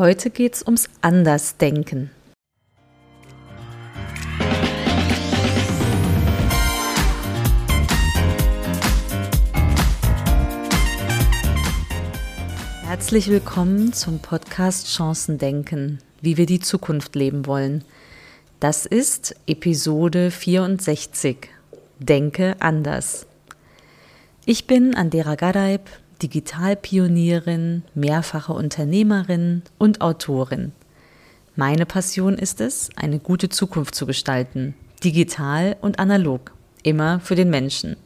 Heute geht es ums Andersdenken. Herzlich willkommen zum Podcast Chancen denken, wie wir die Zukunft leben wollen. Das ist Episode 64. Denke anders. Ich bin Andera Gadaib, Digitalpionierin, mehrfache Unternehmerin und Autorin. Meine Passion ist es, eine gute Zukunft zu gestalten, digital und analog, immer für den Menschen.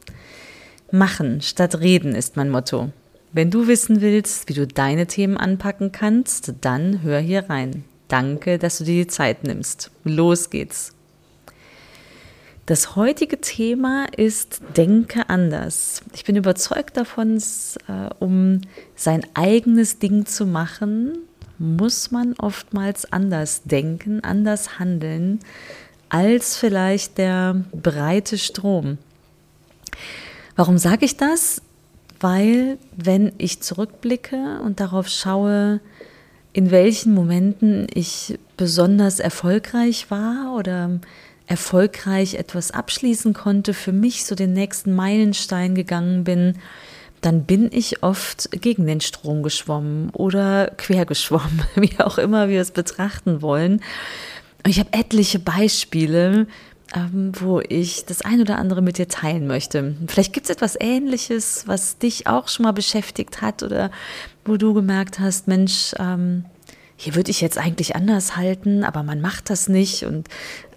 Machen statt reden ist mein Motto. Wenn du wissen willst, wie du deine Themen anpacken kannst, dann hör hier rein. Danke, dass du dir die Zeit nimmst. Los geht's. Das heutige Thema ist Denke anders. Ich bin überzeugt davon, äh, um sein eigenes Ding zu machen, muss man oftmals anders denken, anders handeln als vielleicht der breite Strom. Warum sage ich das? Weil wenn ich zurückblicke und darauf schaue, in welchen Momenten ich besonders erfolgreich war oder erfolgreich etwas abschließen konnte, für mich so den nächsten Meilenstein gegangen bin, dann bin ich oft gegen den Strom geschwommen oder quer geschwommen, wie auch immer wir es betrachten wollen. Ich habe etliche Beispiele, ähm, wo ich das ein oder andere mit dir teilen möchte. Vielleicht gibt es etwas Ähnliches, was dich auch schon mal beschäftigt hat oder wo du gemerkt hast, Mensch, ähm, hier würde ich jetzt eigentlich anders halten, aber man macht das nicht und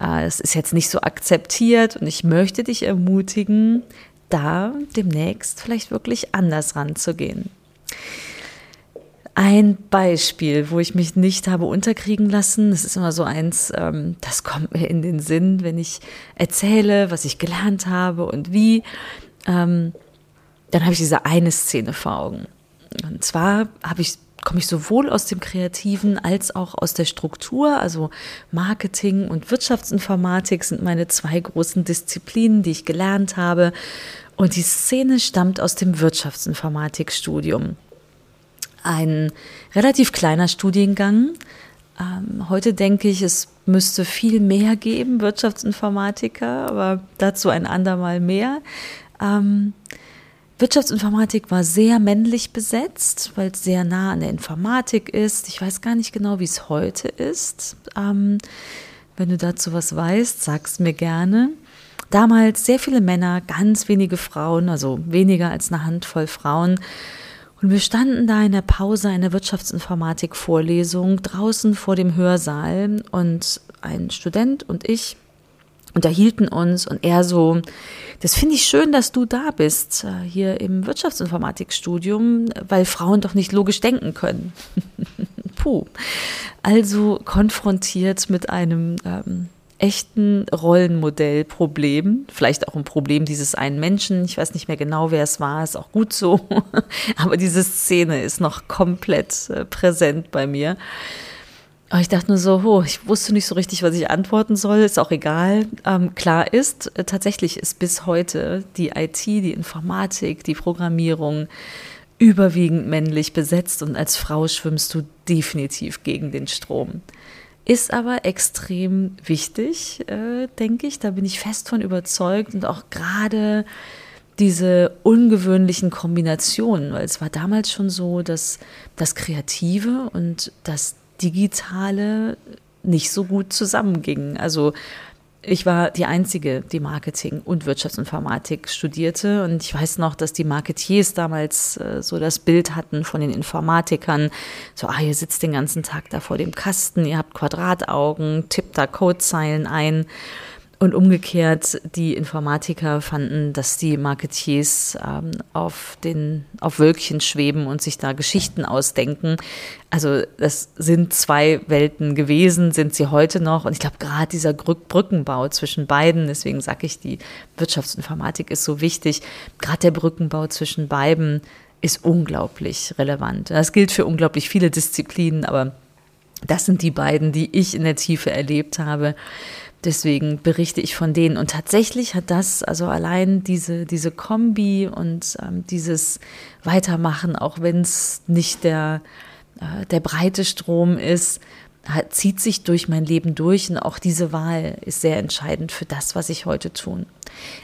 äh, es ist jetzt nicht so akzeptiert und ich möchte dich ermutigen, da demnächst vielleicht wirklich anders ranzugehen. Ein Beispiel, wo ich mich nicht habe unterkriegen lassen, das ist immer so eins, ähm, das kommt mir in den Sinn, wenn ich erzähle, was ich gelernt habe und wie, ähm, dann habe ich diese eine Szene vor Augen. Und zwar habe ich komme ich sowohl aus dem Kreativen als auch aus der Struktur. Also Marketing und Wirtschaftsinformatik sind meine zwei großen Disziplinen, die ich gelernt habe. Und die Szene stammt aus dem Wirtschaftsinformatikstudium. Ein relativ kleiner Studiengang. Ähm, heute denke ich, es müsste viel mehr geben, Wirtschaftsinformatiker, aber dazu ein andermal mehr. Ähm, Wirtschaftsinformatik war sehr männlich besetzt, weil es sehr nah an der Informatik ist. Ich weiß gar nicht genau, wie es heute ist. Ähm, wenn du dazu was weißt, sag's mir gerne. Damals sehr viele Männer, ganz wenige Frauen, also weniger als eine Handvoll Frauen. Und wir standen da in der Pause einer Wirtschaftsinformatik-Vorlesung draußen vor dem Hörsaal und ein Student und ich unterhielten uns und er so, das finde ich schön, dass du da bist, äh, hier im Wirtschaftsinformatikstudium, weil Frauen doch nicht logisch denken können. Puh. Also konfrontiert mit einem ähm, echten Rollenmodellproblem, vielleicht auch ein Problem dieses einen Menschen, ich weiß nicht mehr genau, wer es war, ist auch gut so, aber diese Szene ist noch komplett äh, präsent bei mir. Aber ich dachte nur so, oh, ich wusste nicht so richtig, was ich antworten soll, ist auch egal. Ähm, klar ist, äh, tatsächlich ist bis heute die IT, die Informatik, die Programmierung überwiegend männlich besetzt und als Frau schwimmst du definitiv gegen den Strom. Ist aber extrem wichtig, äh, denke ich. Da bin ich fest von überzeugt und auch gerade diese ungewöhnlichen Kombinationen, weil es war damals schon so, dass das Kreative und das Digitale nicht so gut zusammengingen. Also ich war die Einzige, die Marketing und Wirtschaftsinformatik studierte. Und ich weiß noch, dass die Marketiers damals äh, so das Bild hatten von den Informatikern. So, ah, ihr sitzt den ganzen Tag da vor dem Kasten, ihr habt Quadrataugen, tippt da Codezeilen ein. Und umgekehrt, die Informatiker fanden, dass die Marketiers ähm, auf, den, auf Wölkchen schweben und sich da Geschichten ausdenken. Also das sind zwei Welten gewesen, sind sie heute noch. Und ich glaube, gerade dieser Brückenbau zwischen beiden, deswegen sage ich, die Wirtschaftsinformatik ist so wichtig, gerade der Brückenbau zwischen beiden ist unglaublich relevant. Das gilt für unglaublich viele Disziplinen, aber das sind die beiden, die ich in der Tiefe erlebt habe. Deswegen berichte ich von denen. Und tatsächlich hat das, also allein diese, diese Kombi und ähm, dieses Weitermachen, auch wenn es nicht der äh, der breite Strom ist, zieht sich durch mein Leben durch und auch diese Wahl ist sehr entscheidend für das, was ich heute tun.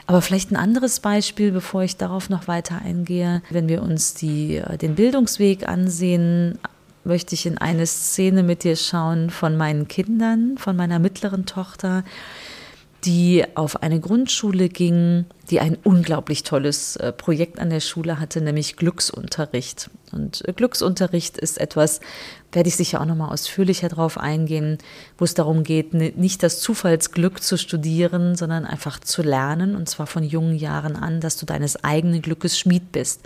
Aber vielleicht ein anderes Beispiel, bevor ich darauf noch weiter eingehe. Wenn wir uns die, äh, den Bildungsweg ansehen, möchte ich in eine Szene mit dir schauen von meinen Kindern, von meiner mittleren Tochter die auf eine Grundschule ging, die ein unglaublich tolles äh, Projekt an der Schule hatte, nämlich Glücksunterricht. Und äh, Glücksunterricht ist etwas, werde ich sicher auch nochmal ausführlicher drauf eingehen, wo es darum geht, nicht das Zufallsglück zu studieren, sondern einfach zu lernen, und zwar von jungen Jahren an, dass du deines eigenen Glückes Schmied bist.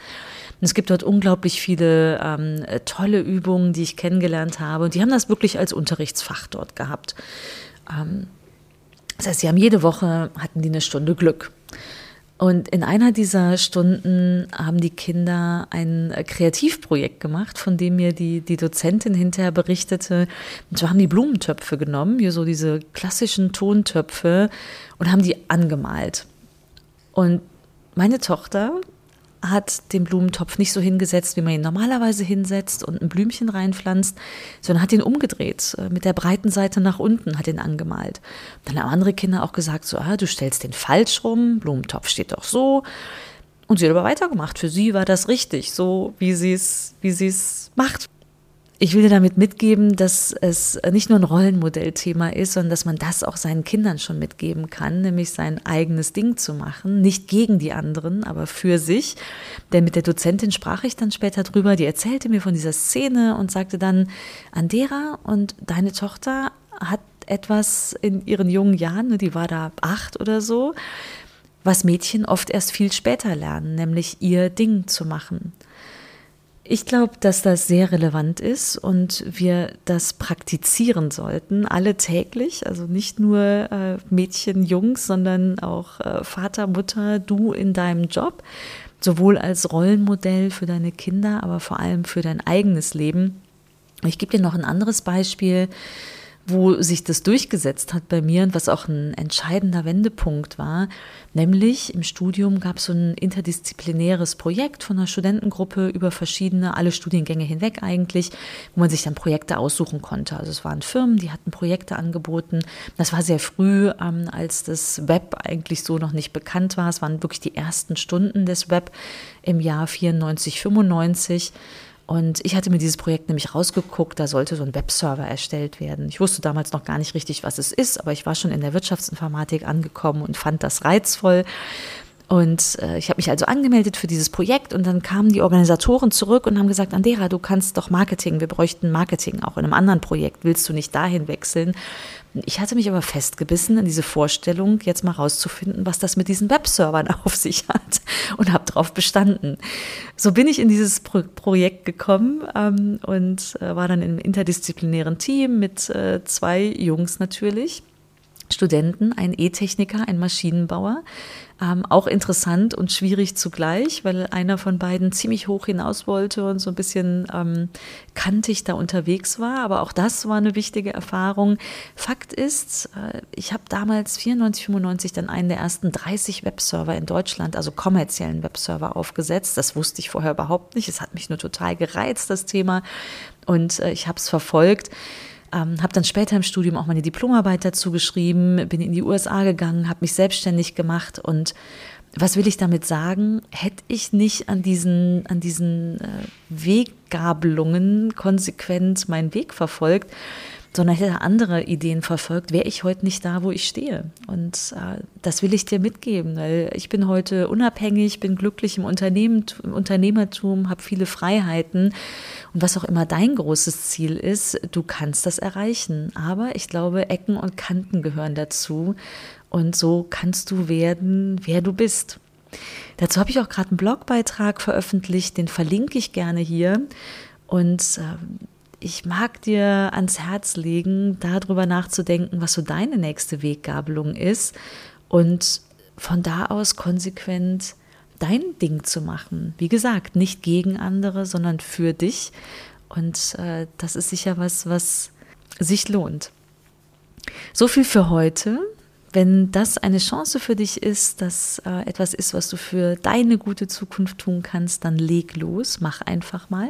Und es gibt dort unglaublich viele ähm, tolle Übungen, die ich kennengelernt habe. Und die haben das wirklich als Unterrichtsfach dort gehabt. Ähm, das heißt, sie haben jede Woche, hatten die eine Stunde Glück. Und in einer dieser Stunden haben die Kinder ein Kreativprojekt gemacht, von dem mir die, die Dozentin hinterher berichtete. Und zwar haben die Blumentöpfe genommen, hier so diese klassischen Tontöpfe, und haben die angemalt. Und meine Tochter hat den Blumentopf nicht so hingesetzt, wie man ihn normalerweise hinsetzt und ein Blümchen reinpflanzt, sondern hat ihn umgedreht, äh, mit der breiten Seite nach unten, hat ihn angemalt. Dann haben andere Kinder auch gesagt, so, ah, du stellst den falsch rum, Blumentopf steht doch so. Und sie hat aber weitergemacht. Für sie war das richtig, so wie sie wie sie es macht. Ich will dir damit mitgeben, dass es nicht nur ein Rollenmodellthema ist, sondern dass man das auch seinen Kindern schon mitgeben kann, nämlich sein eigenes Ding zu machen, nicht gegen die anderen, aber für sich. Denn mit der Dozentin sprach ich dann später drüber, die erzählte mir von dieser Szene und sagte dann, Andera und deine Tochter hat etwas in ihren jungen Jahren, ne, die war da acht oder so, was Mädchen oft erst viel später lernen, nämlich ihr Ding zu machen. Ich glaube, dass das sehr relevant ist und wir das praktizieren sollten, alle täglich, also nicht nur äh, Mädchen, Jungs, sondern auch äh, Vater, Mutter, du in deinem Job, sowohl als Rollenmodell für deine Kinder, aber vor allem für dein eigenes Leben. Ich gebe dir noch ein anderes Beispiel wo sich das durchgesetzt hat bei mir und was auch ein entscheidender Wendepunkt war. Nämlich im Studium gab es so ein interdisziplinäres Projekt von einer Studentengruppe über verschiedene, alle Studiengänge hinweg eigentlich, wo man sich dann Projekte aussuchen konnte. Also es waren Firmen, die hatten Projekte angeboten. Das war sehr früh, ähm, als das Web eigentlich so noch nicht bekannt war. Es waren wirklich die ersten Stunden des Web im Jahr 94, 95. Und ich hatte mir dieses Projekt nämlich rausgeguckt, da sollte so ein Webserver erstellt werden. Ich wusste damals noch gar nicht richtig, was es ist, aber ich war schon in der Wirtschaftsinformatik angekommen und fand das reizvoll. Und äh, ich habe mich also angemeldet für dieses Projekt und dann kamen die Organisatoren zurück und haben gesagt, Andera, du kannst doch Marketing, wir bräuchten Marketing auch in einem anderen Projekt, willst du nicht dahin wechseln? Ich hatte mich aber festgebissen in diese Vorstellung, jetzt mal rauszufinden, was das mit diesen Webservern auf sich hat und habe darauf bestanden. So bin ich in dieses Pro Projekt gekommen ähm, und äh, war dann im interdisziplinären Team mit äh, zwei Jungs natürlich. Studenten, ein E-Techniker, ein Maschinenbauer. Ähm, auch interessant und schwierig zugleich, weil einer von beiden ziemlich hoch hinaus wollte und so ein bisschen ähm, kantig da unterwegs war. Aber auch das war eine wichtige Erfahrung. Fakt ist, äh, ich habe damals 94, 95 dann einen der ersten 30 Webserver in Deutschland, also kommerziellen Webserver aufgesetzt. Das wusste ich vorher überhaupt nicht. Es hat mich nur total gereizt, das Thema. Und äh, ich habe es verfolgt. Ähm, habe dann später im Studium auch meine Diplomarbeit dazu geschrieben, bin in die USA gegangen, habe mich selbstständig gemacht und was will ich damit sagen? Hätte ich nicht an diesen, an diesen äh, Weggabelungen konsequent meinen Weg verfolgt, sondern hätte andere Ideen verfolgt, wäre ich heute nicht da, wo ich stehe. Und äh, das will ich dir mitgeben, weil ich bin heute unabhängig, bin glücklich im, Unternehmen, im Unternehmertum, habe viele Freiheiten. Und was auch immer dein großes Ziel ist, du kannst das erreichen. Aber ich glaube, Ecken und Kanten gehören dazu. Und so kannst du werden, wer du bist. Dazu habe ich auch gerade einen Blogbeitrag veröffentlicht, den verlinke ich gerne hier. Und äh, ich mag dir ans Herz legen, darüber nachzudenken, was so deine nächste Weggabelung ist und von da aus konsequent dein Ding zu machen. Wie gesagt, nicht gegen andere, sondern für dich. Und äh, das ist sicher was, was sich lohnt. So viel für heute. Wenn das eine Chance für dich ist, dass äh, etwas ist, was du für deine gute Zukunft tun kannst, dann leg los, mach einfach mal.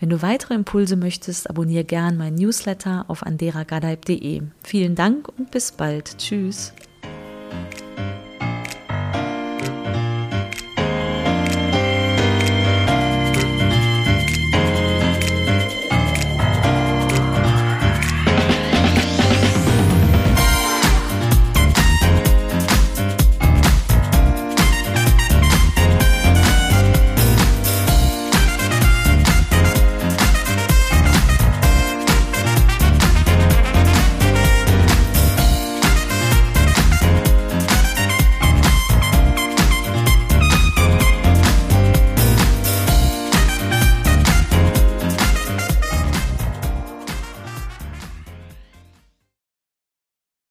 Wenn du weitere Impulse möchtest, abonniere gern meinen Newsletter auf anderagadaib.de. Vielen Dank und bis bald. Tschüss.